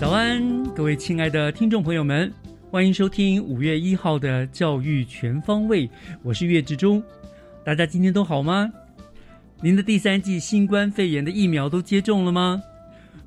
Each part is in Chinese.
早安，各位亲爱的听众朋友们，欢迎收听五月一号的教育全方位，我是岳志忠。大家今天都好吗？您的第三剂新冠肺炎的疫苗都接种了吗？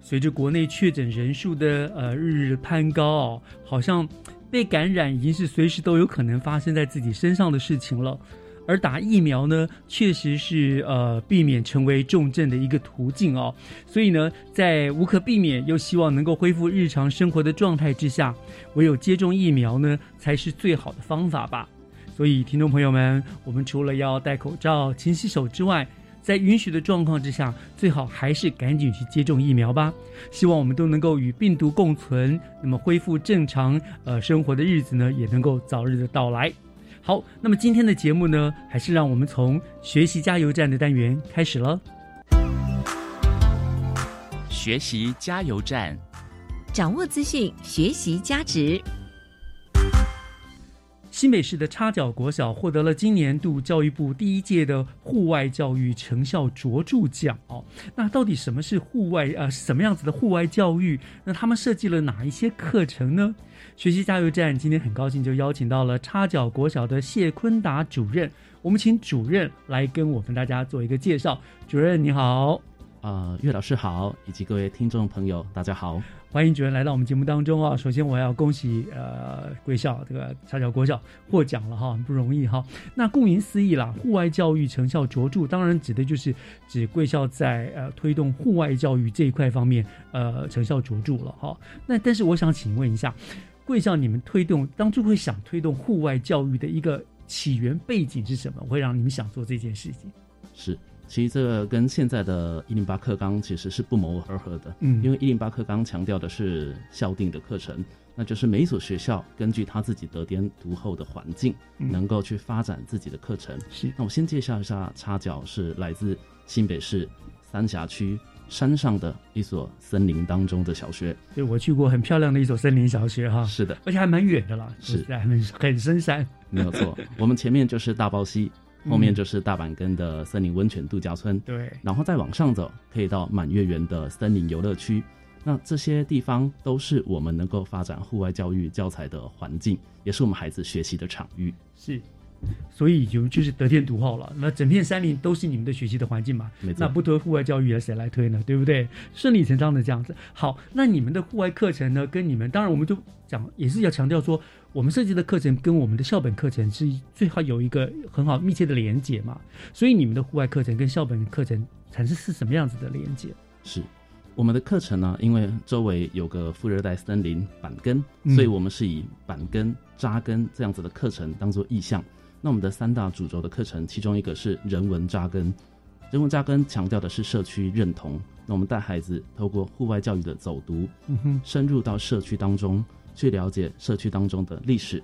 随着国内确诊人数的呃日日攀高哦，好像被感染已经是随时都有可能发生在自己身上的事情了。而打疫苗呢，确实是呃避免成为重症的一个途径哦。所以呢，在无可避免又希望能够恢复日常生活的状态之下，唯有接种疫苗呢，才是最好的方法吧。所以，听众朋友们，我们除了要戴口罩、勤洗手之外，在允许的状况之下，最好还是赶紧去接种疫苗吧。希望我们都能够与病毒共存，那么恢复正常呃生活的日子呢，也能够早日的到来。好，那么今天的节目呢，还是让我们从学习加油站的单元开始了。学习加油站，掌握资讯，学习加值。新北市的插脚国小获得了今年度教育部第一届的户外教育成效卓著奖哦。那到底什么是户外？呃，什么样子的户外教育？那他们设计了哪一些课程呢？学习加油站今天很高兴就邀请到了插脚国小的谢坤达主任，我们请主任来跟我们大家做一个介绍。主任你好，呃，岳老师好，以及各位听众朋友，大家好。欢迎主任来到我们节目当中啊！首先我要恭喜呃贵校这个插脚国小获奖了哈，很不容易哈。那顾名思义啦，户外教育成效卓著，当然指的就是指贵校在呃推动户外教育这一块方面呃成效卓著了哈。那但是我想请问一下，贵校你们推动当初会想推动户外教育的一个起源背景是什么？会让你们想做这件事情？是。其实这个跟现在的一零八课纲其实是不谋而合的，嗯，因为一零八课纲强调的是校定的课程，那就是每一所学校根据他自己得天独厚的环境，能够去发展自己的课程。是，那我先介绍一下插脚是来自新北市三峡区山上的一所森林当中的小学。对，我去过很漂亮的一所森林小学哈。是的，而且还蛮远的啦，是很很深山。没有错，我们前面就是大包溪。后面就是大阪根的森林温泉度假村，对，然后再往上走，可以到满月园的森林游乐区。那这些地方都是我们能够发展户外教育教材的环境，也是我们孩子学习的场域。是，所以就就是得天独厚了。那整片山林都是你们的学习的环境嘛？那不推户外教育，谁来推呢？对不对？顺理成章的这样子。好，那你们的户外课程呢？跟你们当然，我们就讲也是要强调说，我们设计的课程跟我们的校本课程是最好有一个很好密切的连接嘛。所以你们的户外课程跟校本课程产生是什么样子的连接？是我们的课程呢，因为周围有个副热带森林板根，所以我们是以板根扎根这样子的课程当做意向。那我们的三大主轴的课程，其中一个是人文扎根，人文扎根强调的是社区认同。那我们带孩子透过户外教育的走读，嗯哼，深入到社区当中去了解社区当中的历史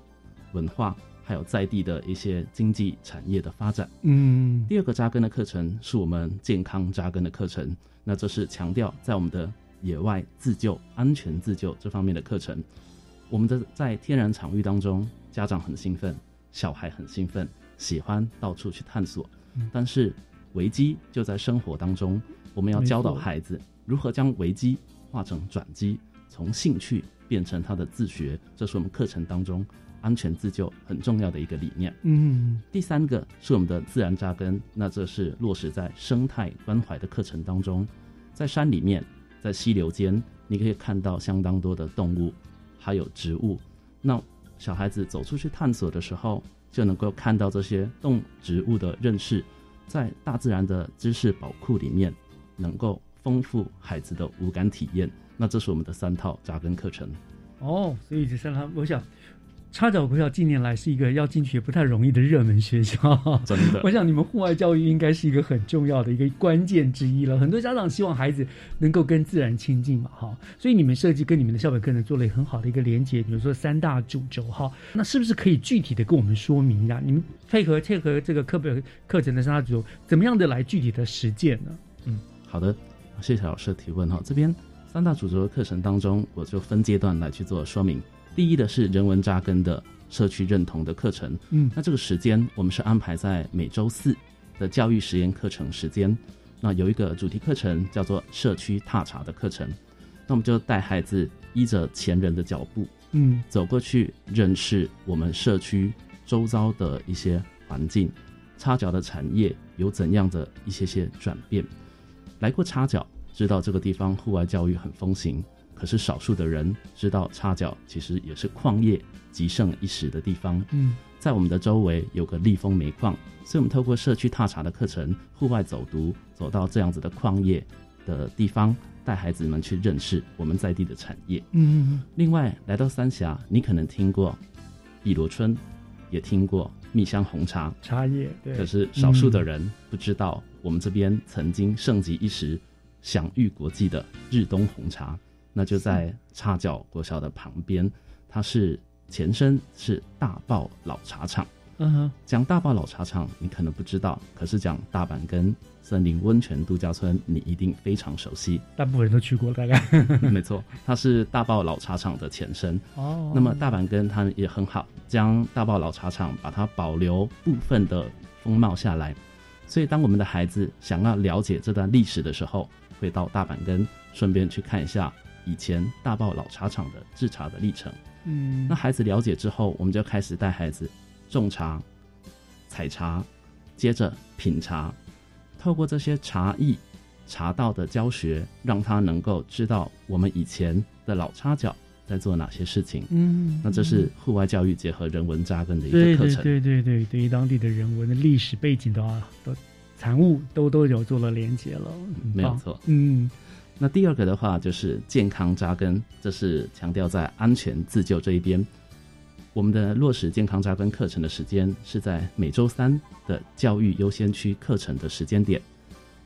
文化，还有在地的一些经济产业的发展。嗯，第二个扎根的课程是我们健康扎根的课程，那这是强调在我们的野外自救、安全自救这方面的课程。我们的在天然场域当中，家长很兴奋。小孩很兴奋，喜欢到处去探索，但是危机就在生活当中。我们要教导孩子如何将危机化成转机，从兴趣变成他的自学，这是我们课程当中安全自救很重要的一个理念。嗯第三个是我们的自然扎根，那这是落实在生态关怀的课程当中，在山里面，在溪流间，你可以看到相当多的动物，还有植物。那小孩子走出去探索的时候，就能够看到这些动植物的认识，在大自然的知识宝库里面，能够丰富孩子的五感体验。那这是我们的三套扎根课程。哦，所以这三套，我想插脚国校近年来是一个要进去也不太容易的热门学校。真的 我想你们户外教育应该是一个很重要的一个关键之一了。很多家长希望孩子能够跟自然亲近嘛，哈，所以你们设计跟你们的校本课程做了很好的一个连接，比如说三大主轴，哈，那是不是可以具体的跟我们说明一下？你们配合配合这个课本课程的三大主轴，怎么样的来具体的实践呢？嗯好的，谢谢老师的提问哈。这边三大主轴的课程当中，我就分阶段来去做说明。第一的是人文扎根的社区认同的课程，嗯。那这个时间我们是安排在每周四的教育实验课程时间。那有一个主题课程叫做社区踏查的课程，那我们就带孩子依着前人的脚步，嗯。走过去认识我们社区周遭的一些环境，插脚的产业有怎样的一些些转变。来过插脚，知道这个地方户外教育很风行，可是少数的人知道插脚其实也是矿业极盛一时的地方。嗯。在我们的周围有个立丰煤矿，所以我们透过社区踏查的课程，户外走读，走到这样子的矿业的地方，带孩子们去认识我们在地的产业。嗯另外，来到三峡，你可能听过碧螺春，也听过蜜香红茶，茶叶对，可是少数的人不知道，我们这边曾经盛极一时、享誉国际的日东红茶，那就在叉脚国小的旁边，它是前身是大埔老茶厂。嗯哼讲大埔老茶厂，你可能不知道，可是讲大阪跟森林温泉度假村，你一定非常熟悉。大部分人都去过，大概 没错，它是大埔老茶厂的前身。哦那么大阪根它也很好，将大埔老茶厂把它保留部分的风貌下来。所以当我们的孩子想要了解这段历史的时候，会到大阪根，顺便去看一下以前大爆老茶厂的制茶的历程。嗯那孩子了解之后，我们就开始带孩子种茶、采茶，接着品茶，透过这些茶艺、茶道的教学，让他能够知道我们以前的老插脚在做哪些事情。嗯那这是户外教育结合人文扎根的一对对个课程。对对对，对于当地的人文的历史背景的啊的产物都都有做了连接了，没有错嗯那第二个的话就是健康扎根，这是强调在安全自救这一边。我们的落实健康扎根课程的时间是在每周三的教育优先区课程的时间点，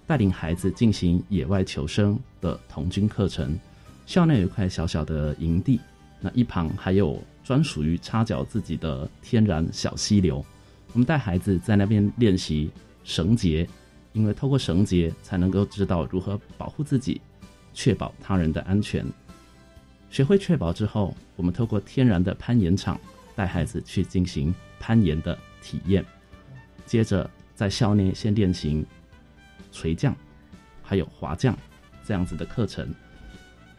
带领孩子进行野外求生的童军课程。校内有一块小小的营地，那一旁还有专属于插脚自己的天然小溪流。我们带孩子在那边练习绳结，因为透过绳结才能够知道如何保护自己，确保他人的安全。学会确保之后，我们透过天然的攀岩场带孩子去进行攀岩的体验，接着在校内先练习垂降，还有滑降这样子的课程。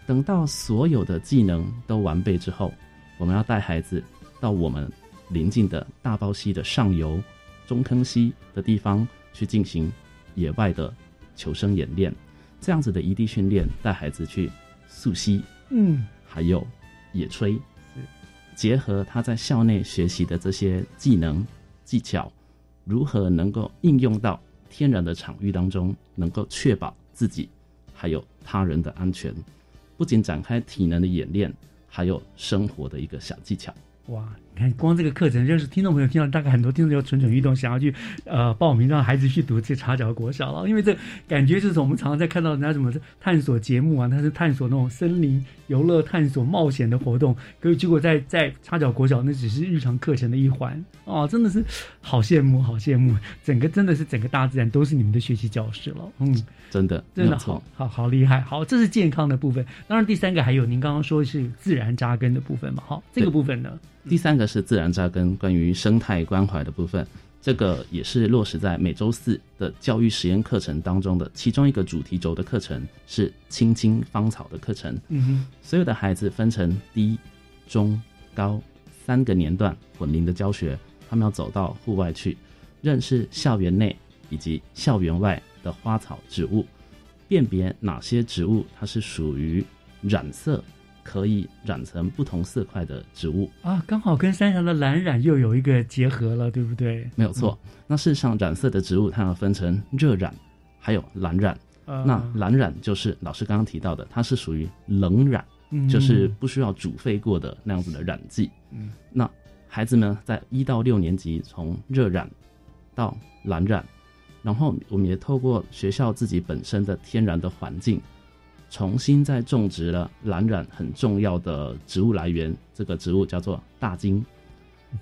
等到所有的技能都完备之后，我们要带孩子到我们邻近的大包溪的上游、中坑溪的地方去进行野外的求生演练。这样子的异地训练，带孩子去溯溪，嗯还有野炊，结合他在校内学习的这些技能技巧，如何能够应用到天然的场域当中，能够确保自己还有他人的安全。不仅展开体能的演练，还有生活的一个小技巧。哇，你看光这个课程，就是听众朋友听到，大概很多听众就蠢蠢欲动，想要去呃报名让孩子去读这茶角国小了。因为这感觉就是我们常常在看到人家什么探索节目啊，他是探索那种森林游乐、探索冒险的活动，可是结果在在茶角国小那只是日常课程的一环哦，真的是好羡慕，好羡慕，整个真的是整个大自然都是你们的学习教室了，嗯。真的，真的好。好好厉害，好，这是健康的部分。当然，第三个还有您刚刚说是自然扎根的部分嘛，好，这个部分呢，第三个是自然扎根，关于生态关怀的部分。这个也是落实在每周四的教育实验课程当中的其中一个主题轴的课程，是青青芳草的课程。嗯哼，所有的孩子分成低、中、高三个年段混龄的教学，他们要走到户外去，认识校园内以及校园外的花草植物，辨别哪些植物它是属于染色可以染成不同色块的植物。啊，刚好跟山上的蓝染又有一个结合了，对不对？没有错。那事实上，染色的植物它要分成热染，还有蓝染。呃那蓝染就是老师刚刚提到的，它是属于冷染，嗯就是不需要煮沸过的那样子的染剂。嗯，那孩子们在一到六年级从热染到蓝染，然后我们也透过学校自己本身的天然的环境，重新再种植了蓝染很重要的植物来源，这个植物叫做大金。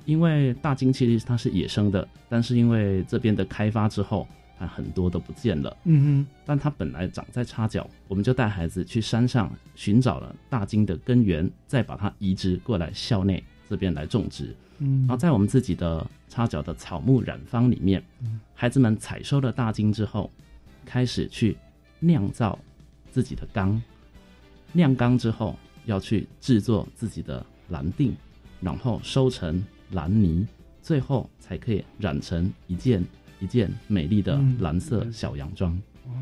因为大金其实它是野生的，但是因为这边的开发之后，它很多都不见了。嗯哼但它本来长在插角，我们就带孩子去山上寻找了大金的根源，再把它移植过来校内这边来种植。嗯然后在我们自己的插角的草木染坊里面，孩子们采收了大金之后，开始去酿造自己的缸，晾缸之后要去制作自己的蓝锭，然后收成蓝泥，最后才可以染成一件一件美丽的嗯蓝色小洋装。哇，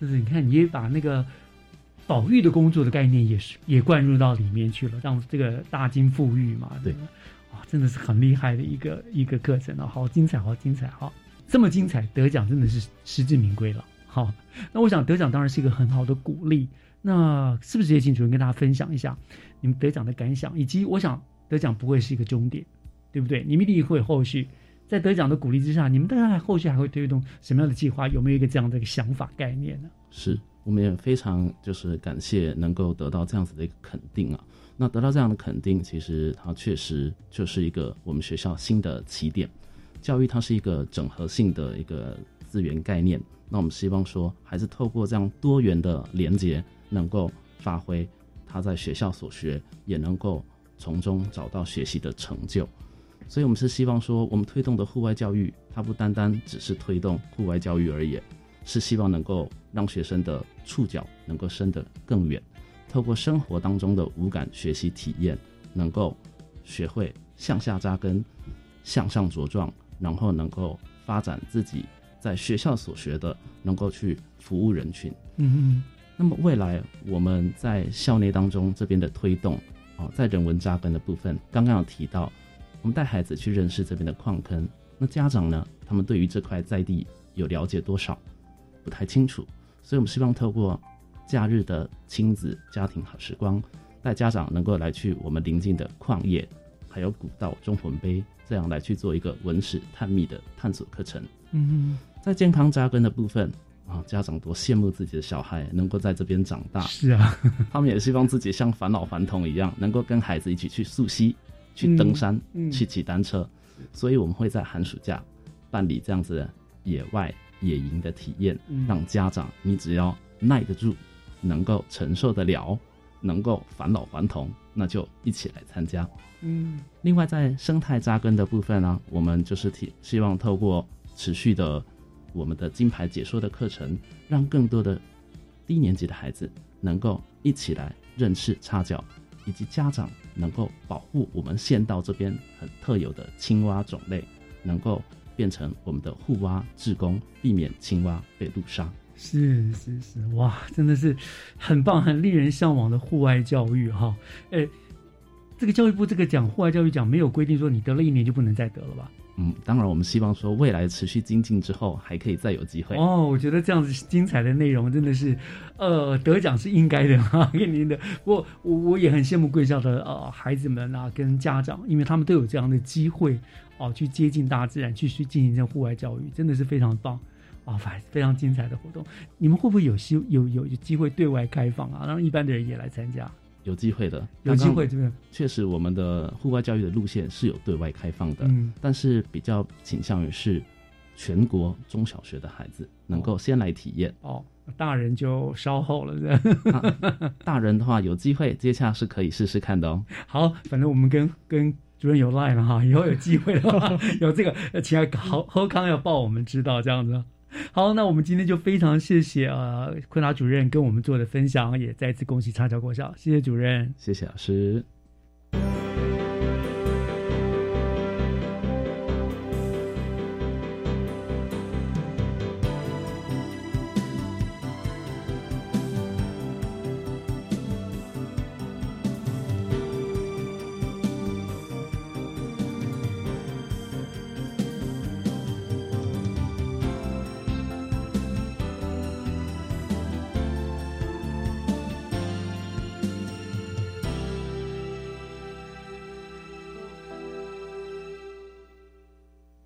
这是你看，你也把那个保育的工作的概念也是也灌入到里面去了，让这个大金富裕嘛。对，哇，真的是很厉害的一个一个课程啊，好精彩，好精彩，好，这么精彩，得奖真的是实至名归了。好，那我想得奖当然是一个很好的鼓励。那是不是也请主任跟大家分享一下你们得奖的感想，以及我想得奖不会是一个终点，对不对？你们一定会后续，在得奖的鼓励之下，你们当然后续还会推动什么样的计划？有没有一个这样的一个想法概念呢？是，我们也非常就是感谢能够得到这样子的一个肯定啊。那得到这样的肯定，其实它确实就是一个我们学校新的起点。教育它是一个整合性的一个资源概念，那我们希望说，还是透过这样多元的连接，能够发挥他在学校所学，也能够从中找到学习的成就。所以，我们是希望说，我们推动的户外教育，它不单单只是推动户外教育而已，是希望能够让学生的触角能够伸得更远，透过生活当中的五感学习体验，能够学会向下扎根、向上茁壮，然后能够发展自己在学校所学的，能够去服务人群。嗯那么未来我们在校内当中这边的推动，哦，在人文扎根的部分，刚刚有提到，我们带孩子去认识这边的矿坑，那家长呢，他们对于这块在地有了解多少，不太清楚，所以我们希望透过假日的亲子家庭好时光，带家长能够来去我们邻近的矿业，还有古道中魂碑，这样来去做一个文史探秘的探索课程。嗯在健康扎根的部分啊，家长多羡慕自己的小孩能够在这边长大。嗯，，是啊，他们也希望自己像返老还童一样，能够跟孩子一起去溯溪、去登山、嗯。嗯去骑单车。所以我们会在寒暑假办理这样子的野外野营的体验，嗯。让家长你只要耐得住，能够承受得了，能够返老还童，那就一起来参加。嗯。另外，在生态扎根的部分呢、我们就是提希望透过持续的我们的金牌解说的课程，让更多的低年级的孩子能够一起来认识插脚，以及家长能够保护我们县道这边很特有的青蛙种类，能够变成我们的护蛙志工，避免青蛙被路杀。是是是，哇，真的是很棒、很令人向往的户外教育哈。诶，这个教育部这个奖户外教育奖没有规定说你得了一年就不能再得了吧？嗯，当然，我们希望说未来持续精进之后，还可以再有机会。哦，我觉得这样子精彩的内容真的是，呃，得奖是应该的哈，给您的。不过我我也很羡慕贵校的呃孩子们啊，跟家长，因为他们都有这样的机会哦，去接近大自然，去去进行这户外教育，真的是非常棒啊，反非常精彩的活动。你们会不会有希有有有机会对外开放啊，让一般的人也来参加？有机会的，有机会对不对？确实，我们的户外教育的路线是有对外开放的，嗯但是比较倾向于是全国中小学的孩子能够先来体验。哦，大人就稍后了，这样。大人的话，有机会接洽是可以试试看的哦。好，反正我们跟跟主主任有 line 了哈，以后有机会的话，有这个呃请来好喝康要报我们知道这样子。好，那我们今天就非常谢谢呃昆达主任跟我们做的分享，也再次恭喜插桥国小，谢谢主任。谢谢老师。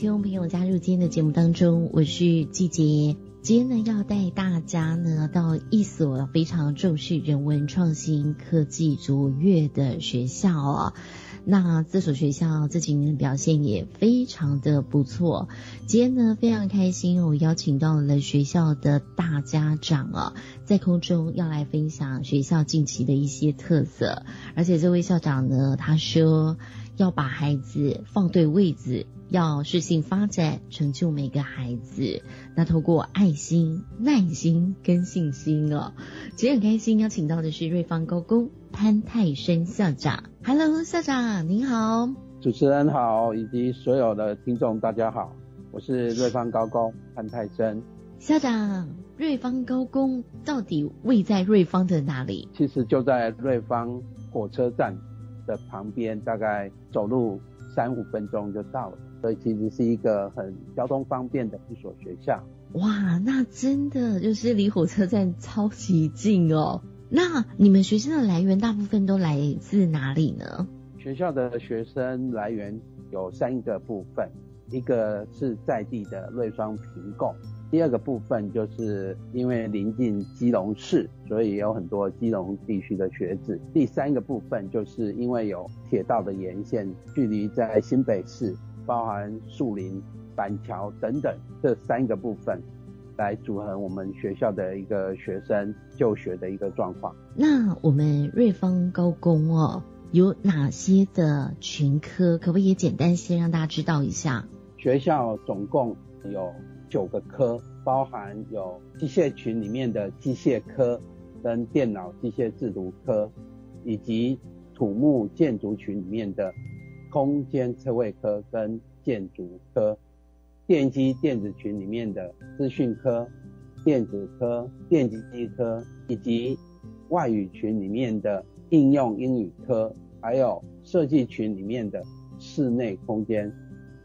听众朋友加入今天的节目当中，我是季杰。今天呢，要带大家呢到一所非常重视人文创新、科技卓越的学校哦。那这所学校这几年的表现也非常的不错。今天呢，非常开心，我邀请到了学校的大家长哦，在空中要来分享学校近期的一些特色。而且这位校长呢，他说要把孩子放对位置。要适性发展，成就每个孩子。那透过爱心、耐心跟信心哦，其实很开心邀请到的是瑞芳高工潘泰生校长。Hello，校长您好，主持人好，以及所有的听众大家好，我是瑞芳高工潘泰生校长。瑞芳高工到底位在瑞芳的哪里？其实就在瑞芳火车站的旁边，大概走路三五分钟就到了。所以其实是一个很交通方便的一所学校。哇，那真的就是离火车站超级近哦。那你们学生的来源大部分都来自哪里呢？学校的学生来源有三个部分，一个是在地的瑞双平共，第二个部分就是因为临近基隆市，所以有很多基隆地区的学子。第三个部分就是因为有铁道的沿线，距离在新北市。包含树林、板桥等等这三个部分，来组合我们学校的一个学生就学的一个状况。那我们瑞芳高工哦，有哪些的群科？可不可以简单先让大家知道一下？学校总共有九个科，包含有机械群里面的机械科，跟电脑机械制图科，以及土木建筑群里面的。空间测绘科跟建筑科，电机电子群里面的资讯科、电子科、电机机科，以及外语群里面的应用英语科，还有设计群里面的室内空间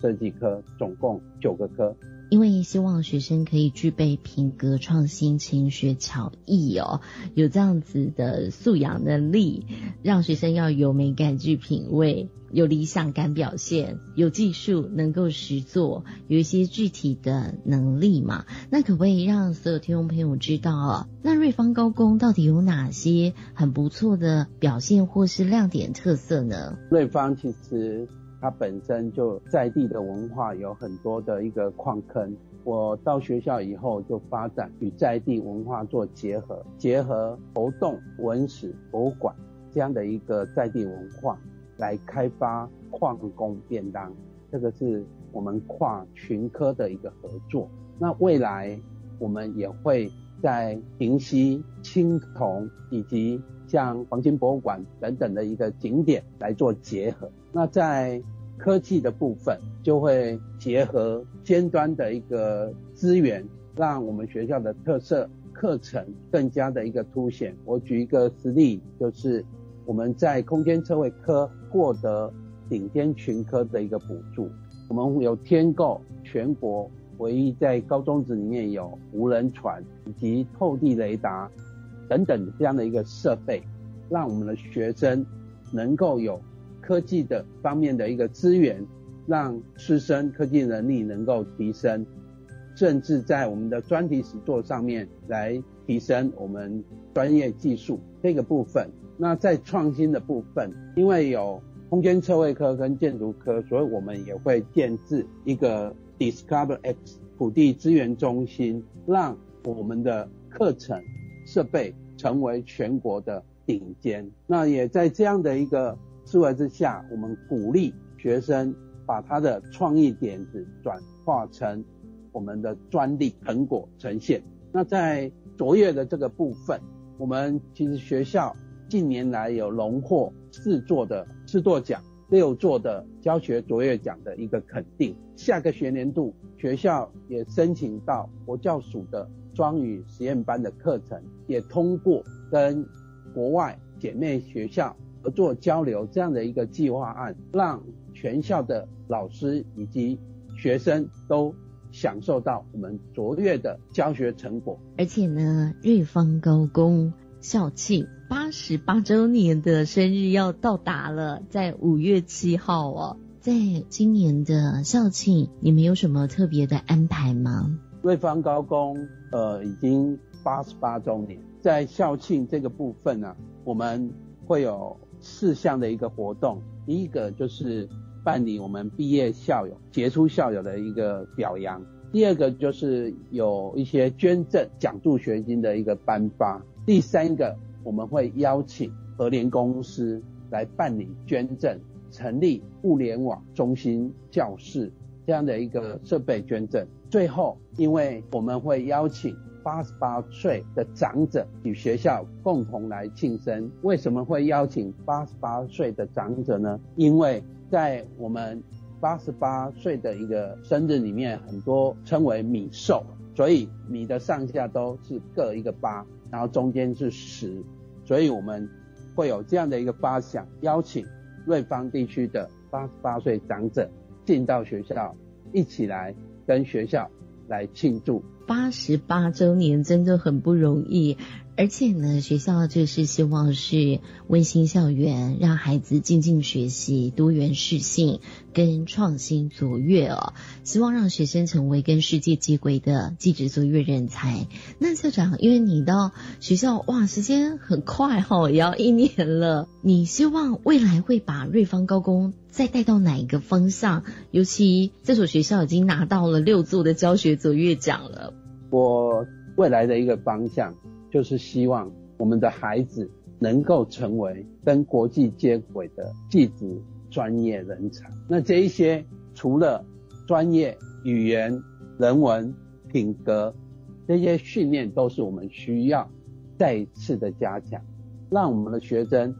设计科，总共九个科。因为希望学生可以具备品格创新、勤学巧艺哦，有这样子的素养能力，让学生要有美感、具品味。有理想感表现，有技术能够实做，有一些具体的能力嘛？那可不可以让所有听众朋友知道哦？那瑞芳高工到底有哪些很不错的表现或是亮点特色呢？瑞芳其实它本身就在地的文化有很多的一个矿坑，我到学校以后就发展与在地文化做结合，结合活动、文史、博物馆这样的一个在地文化。来开发矿工便当，这个是我们跨群科的一个合作。那未来我们也会在平溪、青铜以及像黄金博物馆等等的一个景点来做结合。那在科技的部分，就会结合尖端的一个资源，让我们学校的特色课程更加的一个凸显。我举一个实例，就是。我们在空间测绘科获得顶尖群科的一个补助，我们有天购全国唯一在高中子里面有无人船以及透地雷达等等这样的一个设备，让我们的学生能够有科技的方面的一个资源，让师生科技能力能够提升，甚至在我们的专题实作上面来提升我们专业技术这个部分。那在创新的部分，因为有空间测绘科跟建筑科，所以我们也会建制一个 Discover X 土地资源中心，让我们的课程设备成为全国的顶尖。那也在这样的一个思维之下，我们鼓励学生把他的创意点子转化成我们的专利成果呈现。那在卓越的这个部分，我们其实学校近年来有荣获四座的四座奖、六座的教学卓越奖的一个肯定。下个学年度，学校也申请到国教署的双语实验班的课程，也通过跟国外姐妹学校合作交流这样的一个计划案，让全校的老师以及学生都。享受到我们卓越的教学成果，而且呢，瑞芳高工校庆八十八周年的生日要到达了，在五月七号哦。在今年的校庆，你们有什么特别的安排吗？瑞芳高工呃已经八十八周年，在校庆这个部分呢，我们会有四项的一个活动，第一个就是。办理我们毕业校友、杰出校友的一个表扬。第二个就是有一些捐赠、奖助学金的一个颁发。第三个，我们会邀请和联公司来办理捐赠，成立物联网中心教室这样的一个设备捐赠。最后，因为我们会邀请八十八岁的长者与学校共同来庆生。为什么会邀请八十八岁的长者呢？因为在我们八十八岁的一个生日里面，很多称为米寿，所以米的上下都是各一个八，然后中间是十，所以我们会有这样的一个八想，邀请瑞芳地区的八十八岁长者进到学校，一起来跟学校来庆祝八十八周年，真的很不容易。而且呢，学校就是希望是温馨校园，让孩子静静学习，多元适性跟创新卓越哦。希望让学生成为跟世界接轨的技职卓越人才。那校长，因为你到学校哇，时间很快哈，也要一年了。你希望未来会把瑞芳高工再带到哪一个方向？尤其这所学校已经拿到了六座的教学卓越奖了。我未来的一个方向。就是希望我们的孩子能够成为跟国际接轨的技职专业人才。那这一些除了专业语言、人文、品格这些训练，都是我们需要再一次的加强，让我们的学生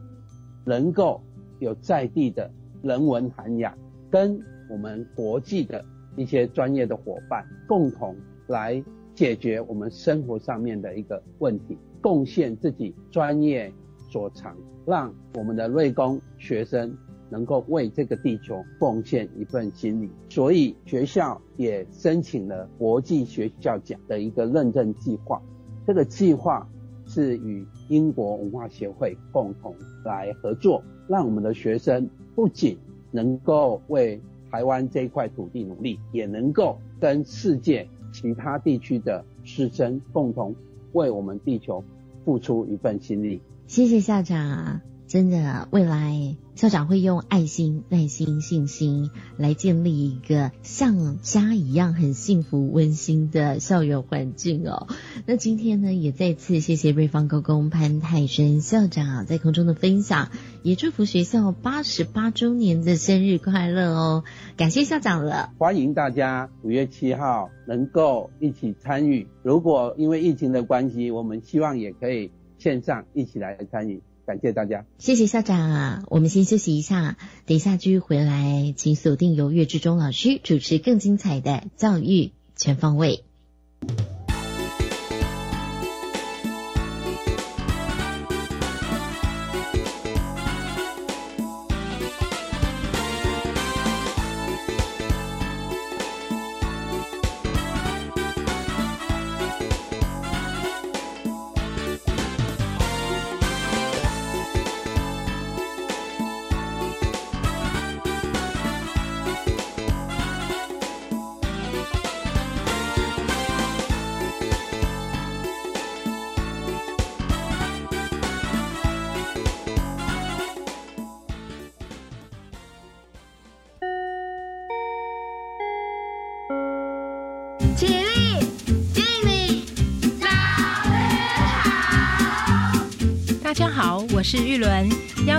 能够有在地的人文涵养，跟我们国际的一些专业的伙伴共同来。解决我们生活上面的一个问题，贡献自己专业所长，让我们的瑞工学生能够为这个地球奉献一份心力。所以学校也申请了国际学校奖的一个认证计划。这个计划是与英国文化协会共同来合作，让我们的学生不仅能够为台湾这一块土地努力，也能够跟世界。其他地区的师生共同为我们地球付出一份心力。谢谢校长，真的未来。校长会用爱心、耐心、信心来建立一个像家一样很幸福、温馨的校园环境哦。那今天呢，也再次谢谢瑞芳高工潘泰生校长在空中的分享，也祝福学校八十八周年的生日快乐哦！感谢校长了，欢迎大家五月七号能够一起参与。如果因为疫情的关系，我们希望也可以线上一起来参与。感谢大家，谢谢校长。我们先休息一下，等一下继续回来，请锁定由岳志忠老师主持更精彩的教育全方位。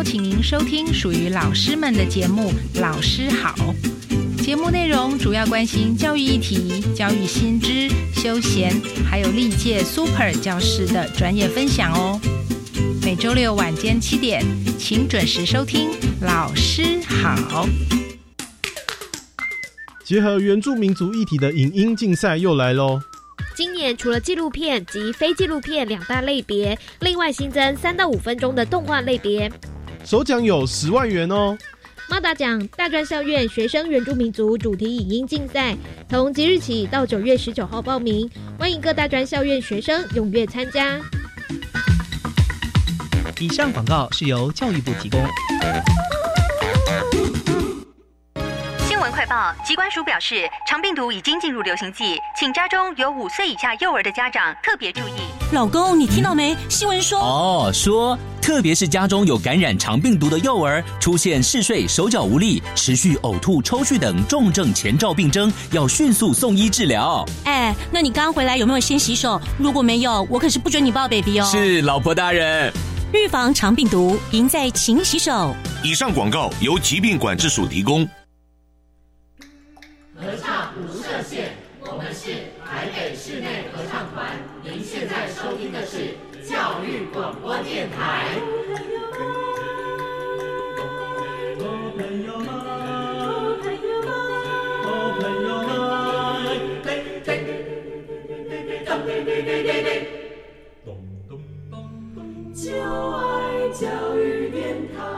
请您收听属于老师们的节目《老师好》。节目内容主要关心教育议题、教育新知、休闲，还有历届 Super 教师的专业分享哦。每周六晚间七点，请准时收听《老师好》。结合原住民族议题的影音竞赛又来喽！今年除了纪录片及非纪录片两大类别，另外新增三到五分钟的动画类别。首奖有十万元哦！猫大奖大专校院学生原住民族主题影音竞赛，从即日起到九月十九号报名，欢迎各大专校院学生踊跃参加。以上广告是由教育部提供。新闻快报：疾管署表示，长病毒已经进入流行季，请家中有五岁以下幼儿的家长特别注意。老公，你听到没？新闻说哦，说特别是家中有感染肠病毒的幼儿，出现嗜睡、手脚无力、持续呕吐、抽搐等重症前兆病征，要迅速送医治疗。哎，那你刚回来有没有先洗手？如果没有，我可是不准你抱 baby 哦。是，老婆大人。预防肠病毒，赢在勤洗手。以上广告由疾病管制署提供。合唱无设限，我们是台北室内合唱团。您现在收听的是教育广播电台。就爱教育电台。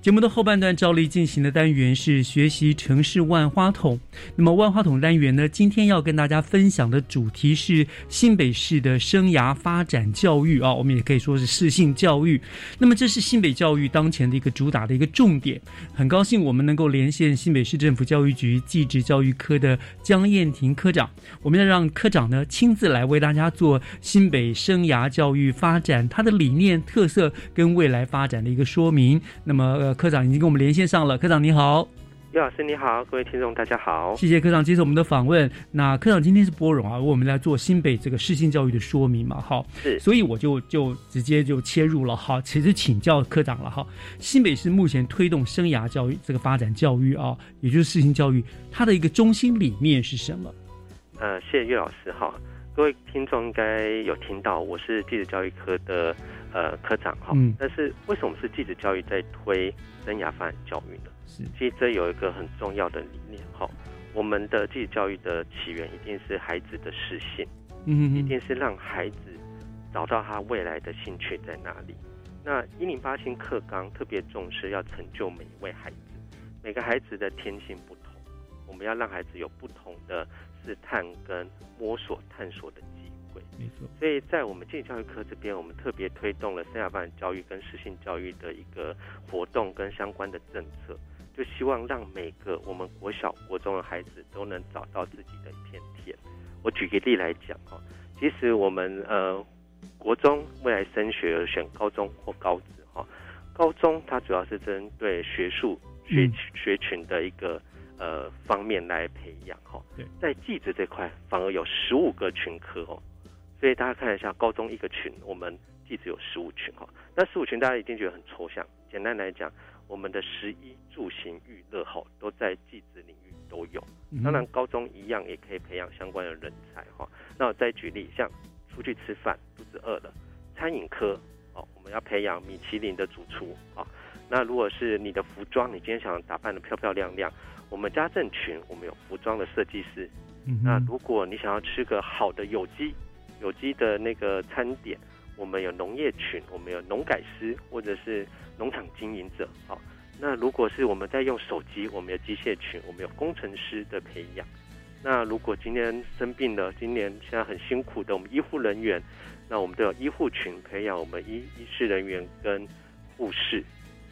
节目的后半段照例进行的单元是学习城市万花筒。那么万花筒单元呢，今天要跟大家分享的主题是新北市的生涯发展教育啊，我们也可以说是适性教育。那么这是新北教育当前的一个主打的一个重点。很高兴我们能够连线新北市政府教育局技职教育科的江燕婷科长，我们要让科长呢亲自来为大家做新北生涯教育发展它的理念、特色跟未来发展的一个说明。那么。科长已经跟我们连线上了，科长你好，岳老师你好，各位听众大家好，谢谢科长接受我们的访问。那科长今天是波荣啊，为我们来做新北这个适性教育的说明嘛，哈，是，所以我就就直接就切入了哈，其实请教科长了哈，新北市目前推动生涯教育这个发展教育啊，也就是适性教育，它的一个中心理念是什么？呃，谢谢岳老师哈，各位听众应该有听到，我是地质教育科的。呃，科长哈，嗯，但是为什么是继职教育在推生涯发展教育呢？是，其实这有一个很重要的理念哈，我们的继职教育的起源一定是孩子的适性，嗯，一定是让孩子找到他未来的兴趣在哪里。那一零八新课纲特别重视要成就每一位孩子，每个孩子的天性不同，我们要让孩子有不同的试探跟摸索探索的。没错，所以在我们进教育科这边，我们特别推动了生涯发展教育跟实性教育的一个活动跟相关的政策，就希望让每个我们国小、国中的孩子都能找到自己的一片天。我举个例来讲哈，其实我们呃国中未来升学选高中或高职哈，高中它主要是针对学术学学群的一个呃方面来培养哈，在技职这块反而有十五个群科哦。所以大家看一下，高中一个群，我们即使有十五群哈。那十五群大家一定觉得很抽象。简单来讲，我们的食衣住行娱乐哈都在技职领域都有。当然，高中一样也可以培养相关的人才哈。那我再举例，像出去吃饭肚子饿了，餐饮科哦，我们要培养米其林的主厨啊。那如果是你的服装，你今天想打扮的漂漂亮亮，我们家政群我们有服装的设计师。那如果你想要吃个好的有机。有机的那个餐点，我们有农业群，我们有农改师或者是农场经营者，好，那如果是我们在用手机，我们有机械群，我们有工程师的培养。那如果今天生病了，今年现在很辛苦的我们医护人员，那我们都有医护群培养我们医医师人员跟护士。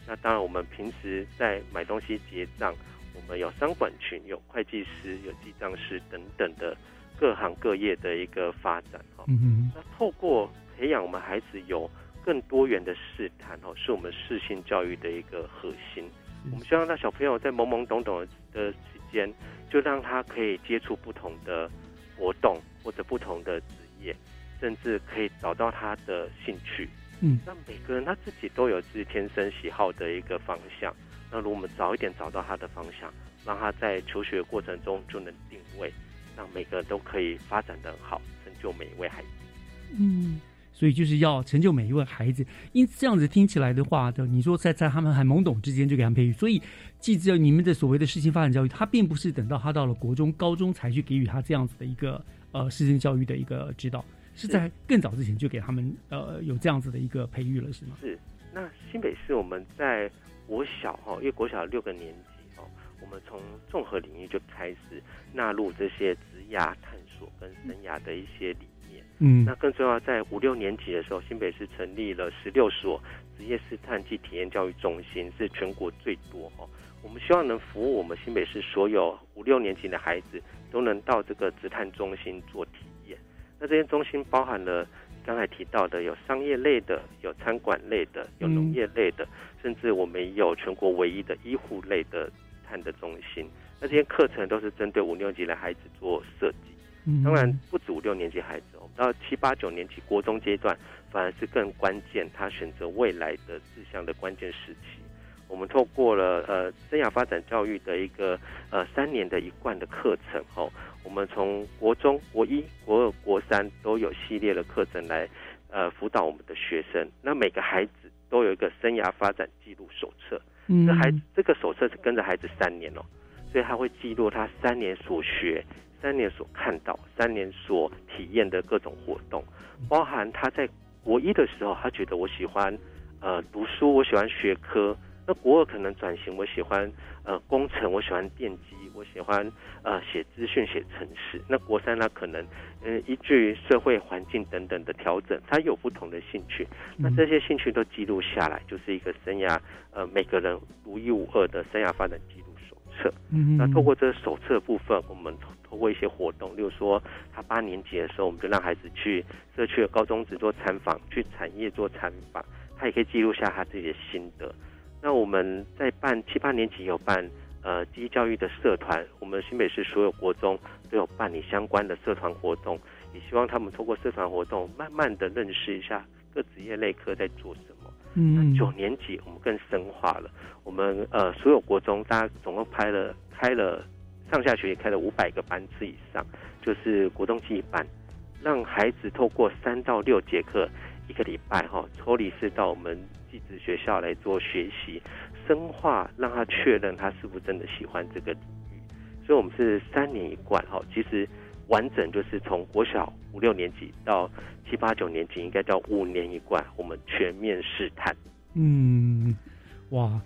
那当然，我们平时在买东西结账，我们有商管群，有会计师，有记账师等等的各行各业的一个发展哈。嗯那透过培养我们孩子有更多元的试探哦，是我们适性教育的一个核心。我们希望让小朋友在懵懵懂懂的时间，就让他可以接触不同的活动或者不同的职业，甚至可以找到他的兴趣。嗯，那每个人他自己都有自己天生喜好的一个方向。那如果我们早一点找到他的方向，让他在求学过程中就能定位，让每个人都可以发展的很好，成就每一位孩子。嗯，所以就是要成就每一位孩子。因此这样子听起来的话的，你说在在他们还懵懂之间就给他们培育，所以既知道你们的所谓的事情发展教育，他并不是等到他到了国中、高中才去给予他这样子的一个呃事情教育的一个指导，是在更早之前就给他们呃有这样子的一个培育了，是吗？是。那新北市我们在国小哈，因为国小六个年级哦，我们从综合领域就开始纳入这些职涯探索跟生涯的一些理念。嗯那更重要，在五六年级的时候，新北市成立了十六所职业试探及体验教育中心，是全国最多哈。我们希望能服务我们新北市所有五六年级的孩子，都能到这个职探中心做体验。那这些中心包含了刚才提到的有商业类的、有餐馆类的、有农业类的，甚至我们有全国唯一的医护类的探的中心。那这些课程都是针对五六年级的孩子做设计。嗯当然不止五六年级孩子，我们到七八九年级国中阶段，反而是更关键，他选择未来的志向的关键时期。我们透过了呃生涯发展教育的一个呃三年的一贯的课程后，我们从国中、国一、国二、国三都有系列的课程来呃辅导我们的学生。那每个孩子都有一个生涯发展记录手册，嗯这孩子这个手册是跟着孩子三年哦，所以他会记录他三年所学、三年所看到、三年所体验的各种活动，包含他在国一的时候，他觉得我喜欢呃读书，我喜欢学科。那国二可能转型，我喜欢呃工程，我喜欢电机，我喜欢呃写资讯、写程式。那国三呢可能嗯依据社会环境等等的调整，他有不同的兴趣。那这些兴趣都记录下来，就是一个生涯呃每个人独一无二的生涯发展记录手册。嗯那透过这个手册部分，我们透过一些活动，例如说他八年级的时候，我们就让孩子去社区的高中只做参访，去产业做参访，他也可以记录下他自己的心得。那我们在办七八年级有办呃教育的社团，我们新北市所有国中都有办理相关的社团活动，也希望他们透过社团活动，慢慢的认识一下各职业类科在做什么。嗯九年级我们更深化了，我们呃所有国中大家总共拍了开了上下学也开了五百个班次以上，就是国中记忆班，让孩子透过三到六节课一个礼拜哈、抽离式到我们寄职学校来做学习，深化让他确认他是不是真的喜欢这个领域。所以我们是三年一贯哈、其实完整就是从国小五六年级到七八九年级，应该叫五年一贯，我们全面试探。嗯，哇，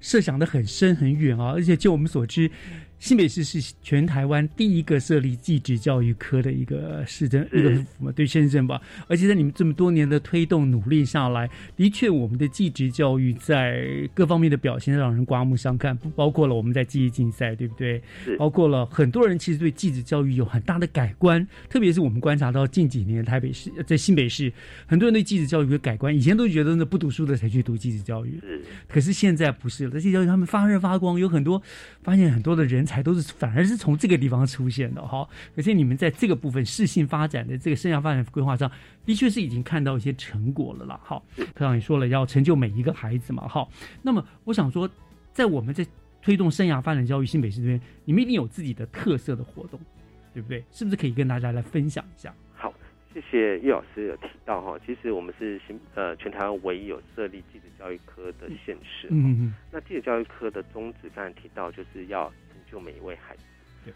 设想的很深很远啊！而且就我们所知，新北市是全台湾第一个设立技职教育科的一个市政一个什么对深圳吧。而且在你们这么多年的推动努力下来，的确我们的技职教育在各方面的表现让人刮目相看，不包括了我们在记忆竞赛，对不对？包括了很多人其实对技职教育有很大的改观，特别是我们观察到近几年台北市在新北市，很多人对技职教育有改观，以前都觉得那不读书的才去读技职教育，可是现在不是了，在技职教育他们发热发光，有很多发现很多的人才都是反而是从这个地方出现的哈。而且你们在这个部分适性发展的这个生涯发展规划上，的确是已经看到一些成果了啦。哈，科长也说了，要成就每一个孩子嘛。哈，那么我想说，在我们在推动生涯发展教育新北市这边，你们一定有自己的特色的活动，对不对？是不是可以跟大家来分享一下？好，谢谢叶老师有提到哈，其实我们是新呃全台湾唯一有设立技职教育科的县市。嗯嗯那技职教育科的宗旨刚才提到，就是要成就每一位孩子。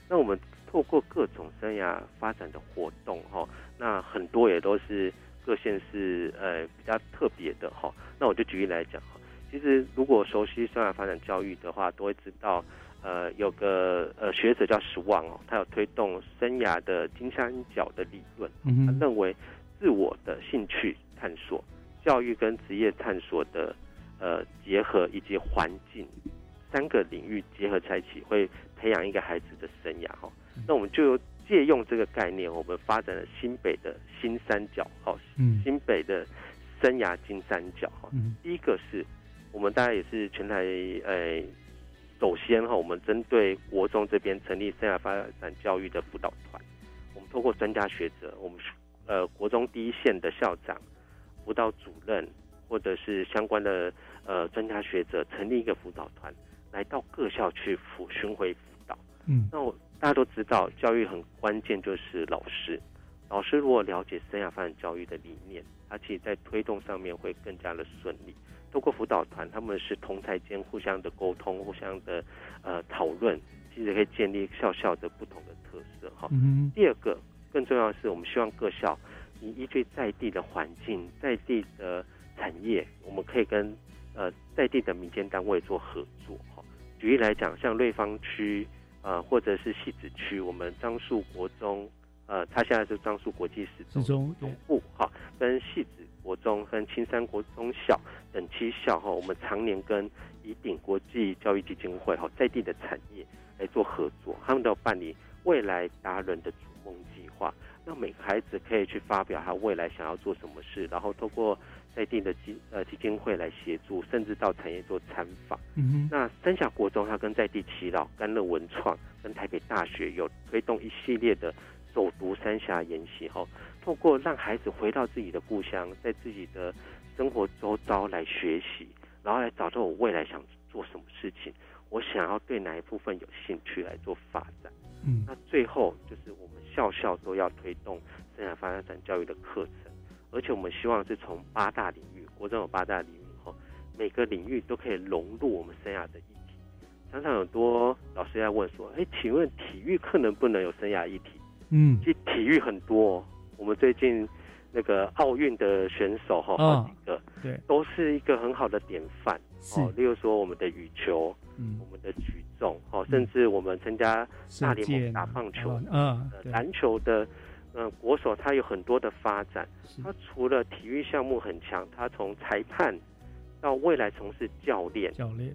那我们透过各种生涯发展的活动哈，那很多也都是各县市呃比较特别的哈。那我就举例来讲哈，其实如果熟悉生涯发展教育的话，都会知道，呃，有个呃学者叫史旺哦，他有推动生涯的金三角的理论，嗯他认为自我的兴趣探索、教育跟职业探索的呃结合，以及环境三个领域结合在一起，会培养一个孩子的生涯哈。那我们就借用这个概念，我们发展了新北的新三角哈，嗯新北的生涯金三角哈。嗯第一个是我们大概也是全台呃，首先哈，我们针对国中这边成立生涯发展教育的辅导团，我们透过专家学者，我们呃国中第一线的校长、辅导主任或者是相关的呃专家学者，成立一个辅导团，来到各校去辅巡回辅导。嗯那我大家都知道，教育很关键就是老师。老师如果了解生涯发展教育的理念，他其实在推动上面会更加的顺利。透过辅导团，他们是同台间互相的沟通、互相的呃讨论，其实可以建立校校的不同的特色哈。嗯第二个更重要的是，我们希望各校你依据在地的环境、在地的产业，我们可以跟呃在地的民间单位做合作哈。举例来讲，像瑞芳区呃或者是戏子区，我们樟树国中呃，它现在是樟树国际十中中对。部哈，跟戏子国中、跟青山国中小等七校哈，我们常年跟以鼎国际教育基金会哈在地的产业来做合作，他们都要办理未来达人的逐梦计划，让每个孩子可以去发表他未来想要做什么事，然后透过在地的基呃基金会来协助，甚至到产业做参访。嗯哼那三峡国中，它跟在地祈祷、甘乐文创跟台北大学有推动一系列的走读三峡研习后，透过让孩子回到自己的故乡，在自己的生活周遭来学习，然后来找到我未来想做什么事情，我想要对哪一部分有兴趣来做发展。嗯那最后就是我们校校都要推动生涯发展教育的课程，而且我们希望是从八大领域，国中有八大领域后，每个领域都可以融入我们生涯的议题。常常有多老师在问说：“哎，请问体育课能不能有生涯议题？”嗯其实体育很多、哦，我们最近那个奥运的选手哈、哦好几个对都是一个很好的典范是哦。例如说我们的羽球，嗯我们的举重，哦，甚至我们参加大联盟打棒球、啊啊对呃篮球的，嗯、国手他有很多的发展。他除了体育项目很强，他从裁判到未来从事教练，教练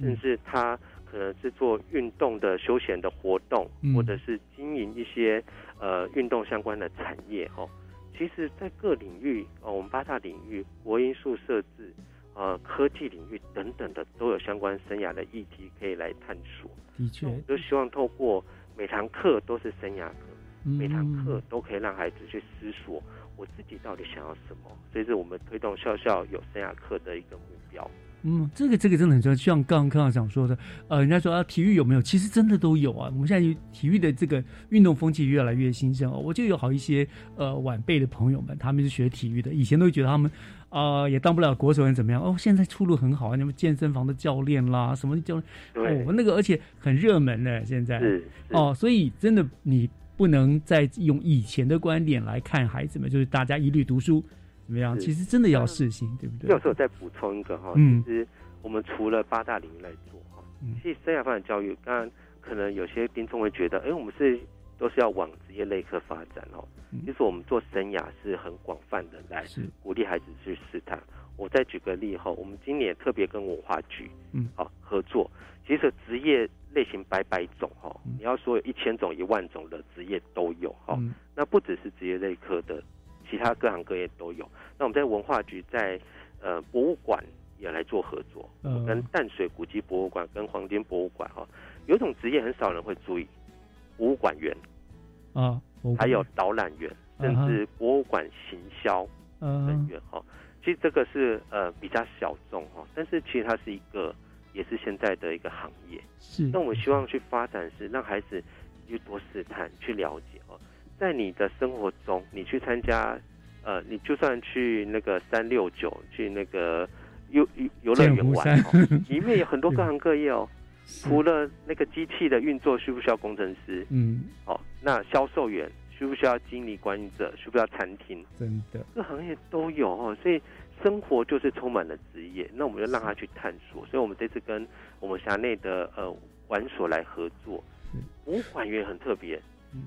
甚至他可能是做运动的休闲的活动，嗯或者是经营一些呃运动相关的产业哦。其实，在各领域哦，我们八大领域，国因素设置、呃科技领域等等的，都有相关生涯的议题可以来探索。的确我就希望透过每堂课都是生涯课，嗯每堂课都可以让孩子去思索我自己到底想要什么，这是我们推动校校有生涯课的一个目标。嗯，这个这个真的很重要，就像刚刚康校长说的，呃，人家说啊，体育有没有？其实真的都有啊。我们现在体育的这个运动风气越来越兴盛哦。我就有好一些呃晚辈的朋友们，他们是学体育的，以前都会觉得他们啊、呃也当不了国手人怎么样哦，现在出路很好啊，你们健身房的教练啦，什么教对哦，那个而且很热门呢，现在哦，所以真的你不能再用以前的观点来看孩子们，就是大家一律读书怎么样？其实真的要试行，对不对？要是我再补充一个哈，嗯其实我们除了八大领域来做哈，嗯其实生涯发展教育，当然可能有些听众会觉得，哎，我们是都是要往职业类科发展哦。嗯其实我们做生涯是很广泛的来鼓励孩子去试探。我再举个例哈，我们今年特别跟文化局嗯好合作，其实职业类型百百种哈，嗯你要说有一千种、一万种的职业都有哈。嗯那不只是职业类科的，其他各行各业都有。那我们在文化局在呃博物馆也来做合作，嗯跟淡水古迹博物馆、跟黄金博物馆哈，有一种职业很少人会注意，博物馆员，啊，我还有导览员，甚至博物馆行销人嗯员哈。其实这个是呃比较小众哈，但是其实它是一个也是现在的一个行业。是那我们希望去发展是让孩子去多试探、去了解哦，在你的生活中，你去参加呃，你就算去那个三六九，去那个游游游乐园玩里面有很多 各行各业哦。除了那个机器的运作，需不需要工程师？嗯，哦，那销售员需不需要经理、管理者？需不需要餐厅？真的，各行业都有哦，所以生活就是充满了职业，那我们就让他去探索。所以我们这次跟我们辖内的呃管所来合作，博物馆员很特别，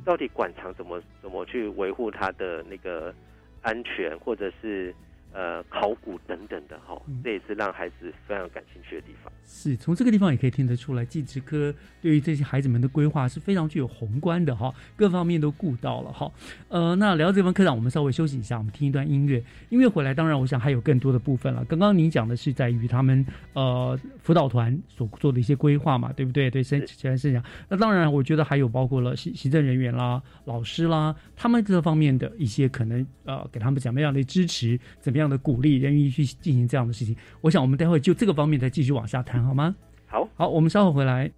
到底馆藏怎么怎么去维护它的那个安全，或者是呃考古等等的哈，这也是让孩子非常感兴趣的地方。是从这个地方也可以听得出来，技职科对于这些孩子们的规划是非常具有宏观的哈，各方面都顾到了哈。呃，那聊到这方科长，我们稍微休息一下，我们听一段音乐。音乐回来，当然我想还有更多的部分了。刚刚您讲的是在于他们呃辅导团所做的一些规划嘛，对不对？对，生前生涯。那当然，我觉得还有包括了行行政人员啦、老师啦，他们这方面的一些可能呃，给他们怎么样的支持，怎么样的鼓励，愿意去进行这样的事情。我想我们待会就这个方面再继续往下谈。好吗？好，好，我们稍后回来。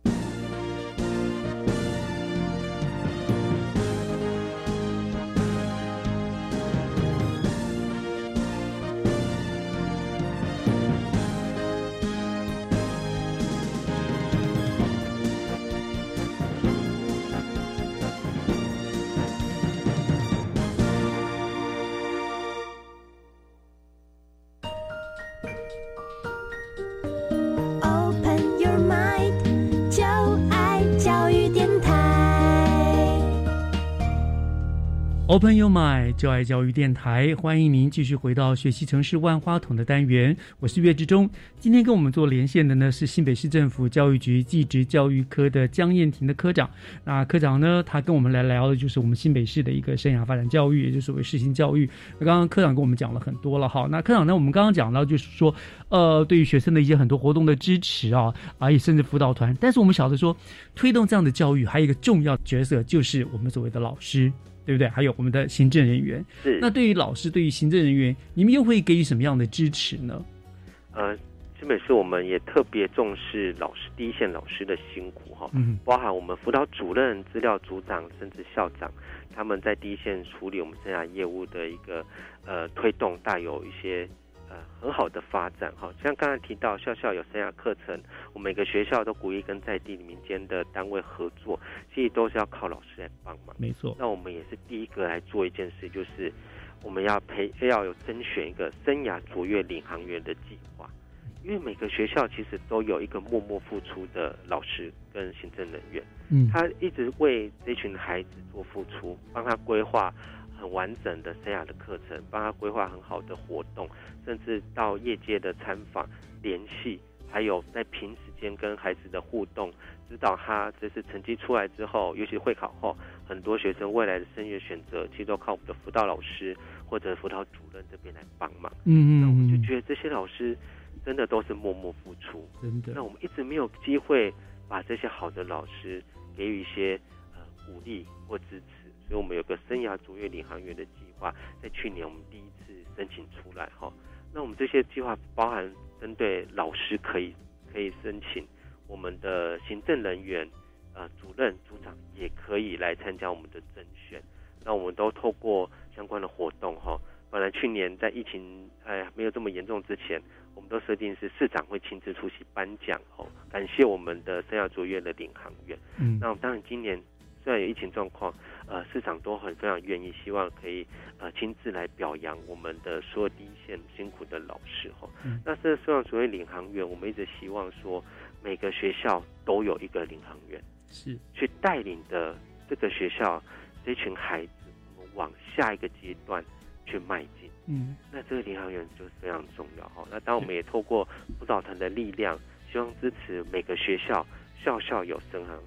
Open Your Mind，就爱教育电台，欢迎您继续回到学习城市万花筒的单元。我是岳志忠，今天跟我们做连线的呢是新北市政府教育局技职教育科的江燕婷的科长。那科长呢，他跟我们来聊的就是我们新北市的一个生涯发展教育，也就是所谓实行教育。那刚刚科长跟我们讲了很多了，哈。那科长呢，我们刚刚讲到就是说，呃，对于学生的一些很多活动的支持啊，啊，也甚至辅导团。但是我们晓得说，推动这样的教育，还有一个重要角色就是我们所谓的老师。对不对？还有我们的行政人员。是。那对于老师，对于行政人员，你们又会给予什么样的支持呢？呃，基本是我们也特别重视老师第一线老师的辛苦哈。嗯。包含我们辅导主任、资料组长，甚至校长，他们在第一线处理我们生涯业务的一个呃推动，带有一些。呃，很好的发展哈，像刚才提到校校有生涯课程，我们每个学校都鼓励跟在地民间的单位合作，其实都是要靠老师来帮忙。没错，那我们也是第一个来做一件事，就是我们要培要有甄选一个生涯卓越领航员的计划，因为每个学校其实都有一个默默付出的老师跟行政人员，嗯，他一直为这群孩子做付出，帮他规划。很完整的生涯的课程，帮他规划很好的活动，甚至到业界的参访联系，还有在平时间跟孩子的互动，指导他。这次成绩出来之后，尤其会考后，很多学生未来的升学选择，其实都靠我们的辅导老师或者辅导主任这边来帮忙。嗯嗯，那我就觉得这些老师真的都是默默付出，真的。那我们一直没有机会把这些好的老师给予一些呃鼓励或支持。所以我们有个生涯卓越领航员的计划，在去年我们第一次申请出来哈。那我们这些计划包含针对老师可以可以申请，我们的行政人员、呃主任、组长也可以来参加我们的甄选。那我们都透过相关的活动哈。本来去年在疫情哎没有这么严重之前，我们都设定是市长会亲自出席颁奖哦，感谢我们的生涯卓越的领航员。嗯，那当然今年。虽然有疫情状况，呃，市长都很非常愿意，希望可以呃亲自来表扬我们的所有第一线辛苦的老师哈。那这希望所谓领航员，我们一直希望说每个学校都有一个领航员，是去带领的这个学校这群孩子，我们往下一个阶段去迈进。嗯，那这个领航员就是非常重要哈。那当我们也透过辅导团的力量，希望支持每个学校校校有生航。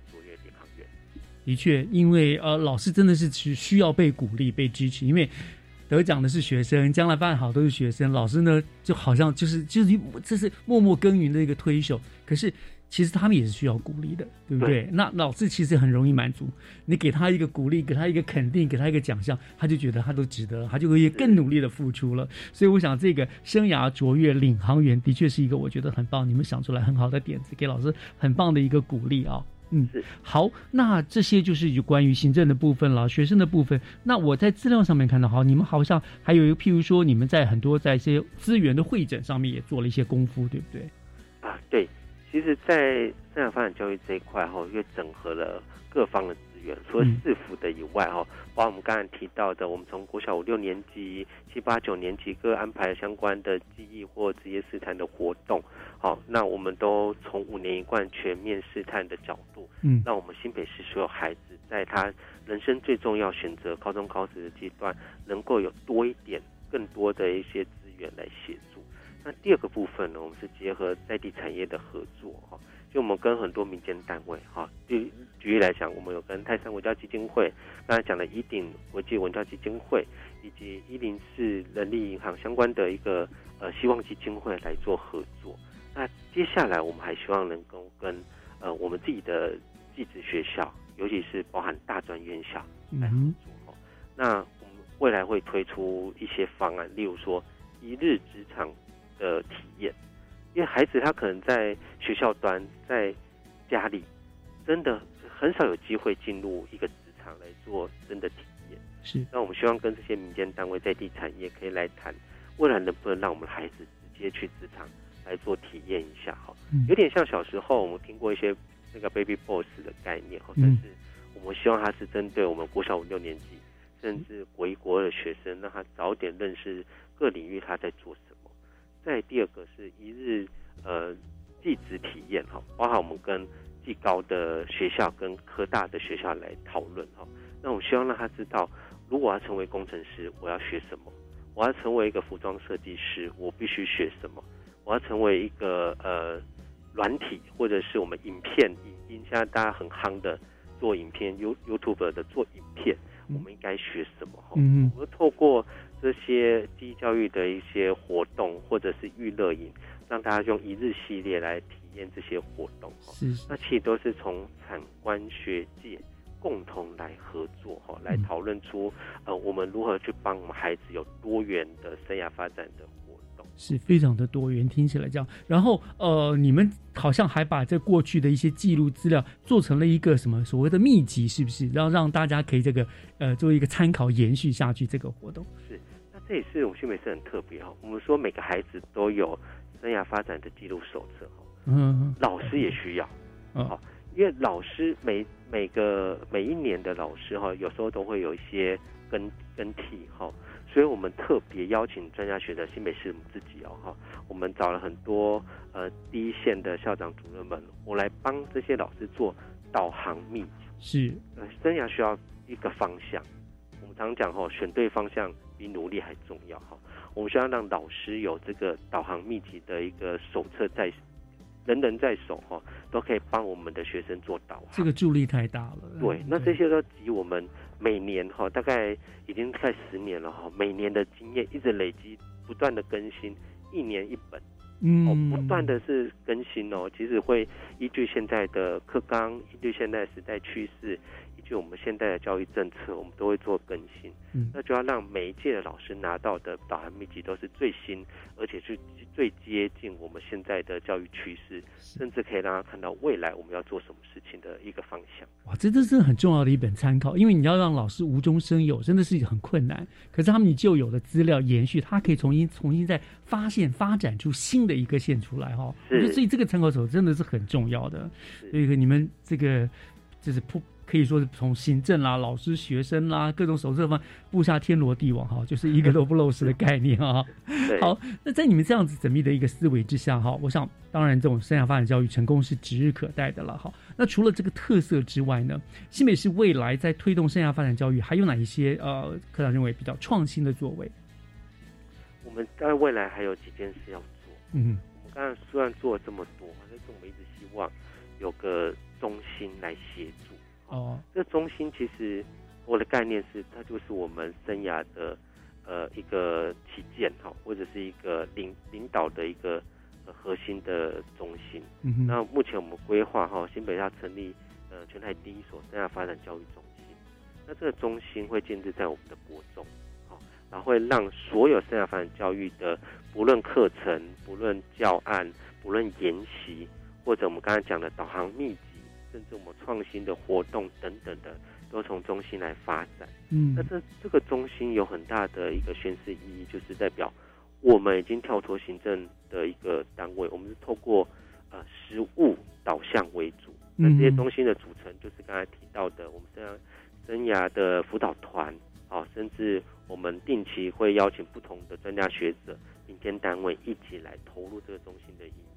的确，因为呃，老师真的是需需要被鼓励、被支持，因为得奖的是学生，将来办好都是学生。老师呢，就好像就是就是这是默默耕耘的一个推手，可是其实他们也是需要鼓励的，对不对？那老师其实很容易满足，你给他一个鼓励，给他一个肯定，给他一个奖项，他就觉得他都值得，他就可以更努力的付出了。所以我想，这个生涯卓越领航员的确是一个我觉得很棒，你们想出来很好的点子，给老师很棒的一个鼓励啊。嗯，好，那这些就是有关于行政的部分了，学生的部分。那我在资料上面看到，哈，你们好像还有一个，譬如说，你们在很多在一些资源的会诊上面也做了一些功夫，对不对？啊，对，其实，在生涯发展教育这一块，哈，因为整合了各方的资源，除了市府的以外哈，包括我们刚才提到的，我们从国小五六年级、七八九年级各安排相关的记忆或职业试探的活动，好，那我们都从五年一贯全面试探的角度，嗯，让我们新北市所有孩子在他人生最重要选择高中高职的阶段，能够有多一点更多的一些资源来协助。那第二个部分呢，我们是结合在地产业的合作哈。就我们跟很多民间单位，哈，举举例来讲，我们有跟泰山文教基金会，刚才讲的伊鼎国际文教基金会，以及一零四人力银行相关的一个呃希望基金会来做合作。那接下来我们还希望能够跟呃我们自己的技职学校，尤其是包含大专院校来合作。那我们未来会推出一些方案，例如说一日职场的体验。因为孩子他可能在学校端，在家里，真的很少有机会进入一个职场来做真的体验。是，那我们希望跟这些民间单位在地产业可以来谈，未来能不能让我们的孩子直接去职场来做体验一下？哈，有点像小时候我们听过一些那个 baby boss 的概念，哈，但是我们希望它是针对我们国小五六年级，甚至国一国二的学生，让他早点认识各领域他在做什么。再第二个是一日呃技职体验哈，包含我们跟技高的学校跟科大的学校来讨论哈。那我希望让他知道，如果要成为工程师，我要学什么；我要成为一个服装设计师，我必须学什么；我要成为一个呃软体或者是我们影片影音，现在大家很夯的做影片 You YouTube 的做影片，我们应该学什么哈？嗯，我们透过。这些记忆教育的一些活动，或者是娱乐营，让大家用一日系列来体验这些活动。是，那其实都是从产官学界共同来合作，哈，来讨论出呃，我们如何去帮我们孩子有多元的生涯发展的活动，是非常的多元，听起来这样。然后呃，你们好像还把这过去的一些记录资料做成了一个什么所谓的秘籍，是不是？然后让大家可以这个呃作为一个参考，延续下去这个活动。是。这也是我们新北市很特别哈。我们说每个孩子都有生涯发展的记录手册哈。嗯。老师也需要。好，因为老师每每个每一年的老师哈，有时候都会有一些更更替哈，所以我们特别邀请专家学者新北市我们自己哦哈，我们找了很多呃第一线的校长主任们，我来帮这些老师做导航秘籍。是。呃，生涯需要一个方向。我们常讲哈，选对方向。比努力还重要哈！我们需要让老师有这个导航秘籍的一个手册在，人人在手哈，都可以帮我们的学生做导航。这个助力太大了。对，那这些都集我们每年哈，大概已经快十年了哈，每年的经验一直累积，不断的更新，一年一本，嗯，不断的是更新哦。其实会依据现在的课纲，依据现在时代趋势。就我们现在的教育政策，我们都会做更新。嗯，那就要让每一届的老师拿到的导航秘籍都是最新，而且是最接近我们现在的教育趋势，甚至可以让他看到未来我们要做什么事情的一个方向。哇，这真是很重要的一本参考，因为你要让老师无中生有，真的是很困难。可是他们你旧有的资料延续，他可以重新重新再发现、发展出新的一个线出来哈。我觉得所以这个参考手真的是很重要的。所以你们这个就是铺。可以说是从行政啦、老师、学生啦各种手册方布下天罗地网哈，就是一个都不漏失的概念啊。好，那在你们这样子缜密的一个思维之下哈，我想当然这种生涯发展教育成功是指日可待的了哈。那除了这个特色之外呢，新北市未来在推动生涯发展教育还有哪一些呃科长认为比较创新的作为？我们当然未来还有几件事要做。嗯，我们刚才虽然做了这么多，但是我们一直希望有个中心来协助。哦，这个中心其实我的概念是，它就是我们生涯的呃一个旗舰哈，或者是一个领领导的一个核心的中心。嗯那目前我们规划哈，新北要成立呃全台第一所生涯发展教育中心。那这个中心会建立在我们的国中，好，然后会让所有生涯发展教育的不论课程、不论教案、不论研习，或者我们刚才讲的导航秘籍。甚至我们创新的活动等等的，都从中心来发展。嗯，那这这个中心有很大的一个宣示意义，就是代表我们已经跳脱行政的一个单位，我们是透过呃实物导向为主，那这些嗯中心的组成就是刚才提到的，我们生涯生涯的辅导团，哦，甚至我们定期会邀请不同的专家学者、民间单位一起来投入这个中心的营运，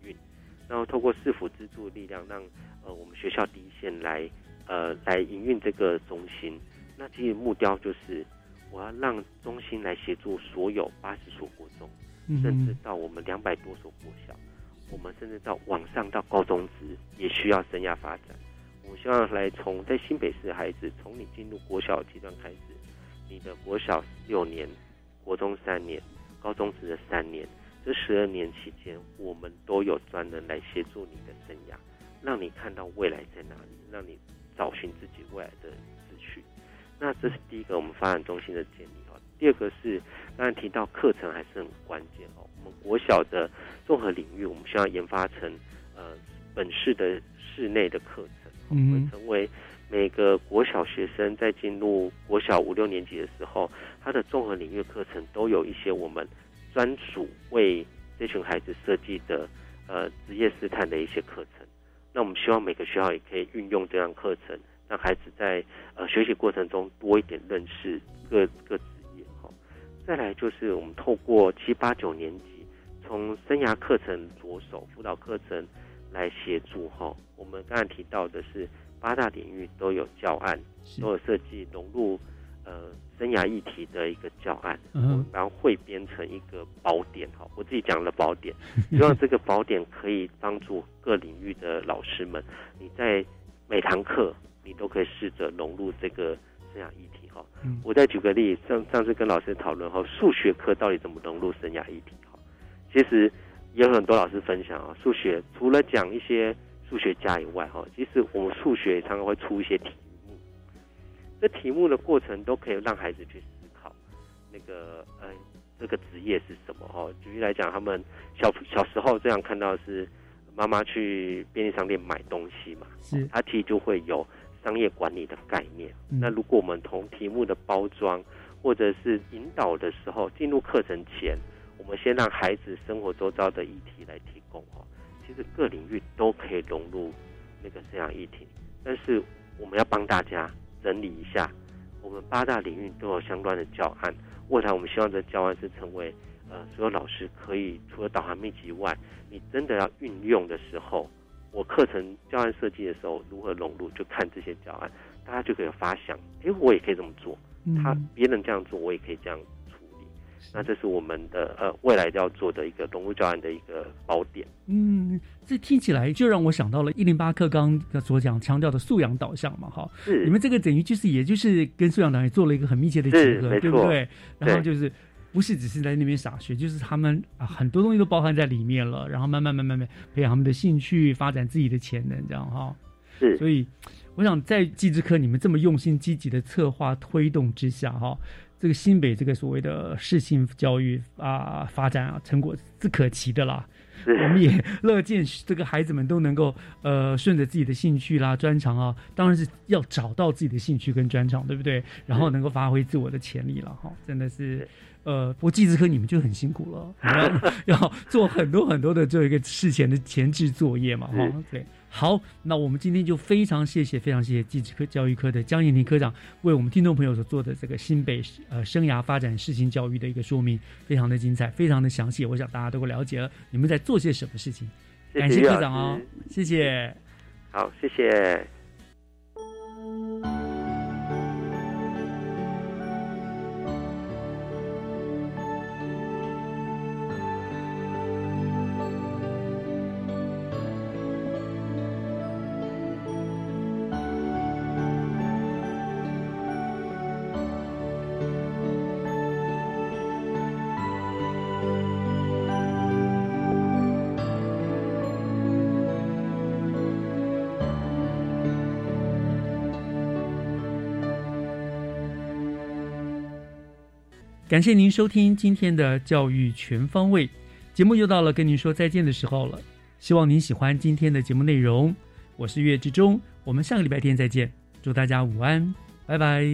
然后透过市府资助力量，让呃我们学校第一线来呃来营运这个中心。那其实目标就是我要让中心来协助所有八十所国中，甚至到我们两百多所国小，我们甚至到往上到高中职也需要生涯发展。我们希望来从在新北市的孩子，从你进入国小阶段开始，你的国小六年，国中三年，高中职的三年，这十二年期间，我们都有专人来协助你的生涯，让你看到未来在哪里，让你找寻自己未来的志趣。那这是第一个我们发展中心的建立哦。第二个是刚才提到课程还是很关键哦。我们国小的综合领域，我们需要研发成呃本市的室内的课程，我们成为每个国小学生在进入国小五六年级的时候，他的综合领域课程都有一些我们专属为这群孩子设计的呃职业试探的一些课程。那我们希望每个学校也可以运用这样课程，让孩子在呃学习过程中多一点认识各各职业哈。再来就是我们透过七八九年级，从生涯课程着手，辅导课程来协助哈。我们刚才提到的是八大领域都有教案，都有设计融入呃生涯议题的一个教案，嗯然后汇编成一个宝典哈。我自己讲了宝典，希望这个宝典可以帮助各领域的老师们，你在每堂课你都可以试着融入这个生涯议题哈。嗯我再举个例，上上次跟老师讨论哈，数学课到底怎么融入生涯议题哈？其实也有很多老师分享啊，数学除了讲一些数学家以外哈，其实我们数学常常会出一些题目，这题目的过程都可以让孩子去思考那个呃这个职业是什么哈。举例来讲，他们小小时候这样看到的是妈妈去便利商店买东西嘛，是他其实就会有商业管理的概念。嗯那如果我们从题目的包装或者是引导的时候，进入课程前，我们先让孩子生活周遭的议题来提供哈，其实各领域都可以融入那个这样议题，但是我们要帮大家整理一下，我们八大领域都有相关的教案，未来我们希望这教案是成为呃所有老师可以除了导航秘籍外，你真的要运用的时候，我课程教案设计的时候如何融入，就看这些教案，大家就可以有发想，诶，我也可以这么做，嗯他别人这样做，我也可以这样。那这是我们的呃未来要做的一个融入教案的一个宝典。嗯，这听起来就让我想到了一零八课纲所讲强调的素养导向嘛，哈，是你们这个等于就是也就是跟素养导向做了一个很密切的结合，对不对？然后就是不是只是在那边傻学，就是他们啊很多东西都包含在里面了，然后慢慢慢慢慢培养他们的兴趣，发展自己的潜能，这样哈。是，所以我想在技之科你们这么用心积极的策划推动之下，哈。这个新北这个所谓的适性教育啊发展啊成果是可期的啦，我们也乐见这个孩子们都能够呃顺着自己的兴趣啦专长啊，当然是要找到自己的兴趣跟专长，对不对？然后能够发挥自我的潜力了哈，真的是呃，不过技之科你们就很辛苦了，要 要做很多很多的这一个事前的前置作业嘛哈，对。好，那我们今天就非常谢谢，非常谢谢技职科教育科的江建林科长为我们听众朋友所做的这个新北呃生涯发展视情教育的一个说明，非常的精彩，非常的详细，我想大家都会了解了你们在做些什么事情。感谢科长哦，谢谢。好，谢谢。感谢您收听今天的教育全方位节目，又到了跟您说再见的时候了。希望您喜欢今天的节目内容，我是岳志忠，我们下个礼拜天再见，祝大家午安，拜拜。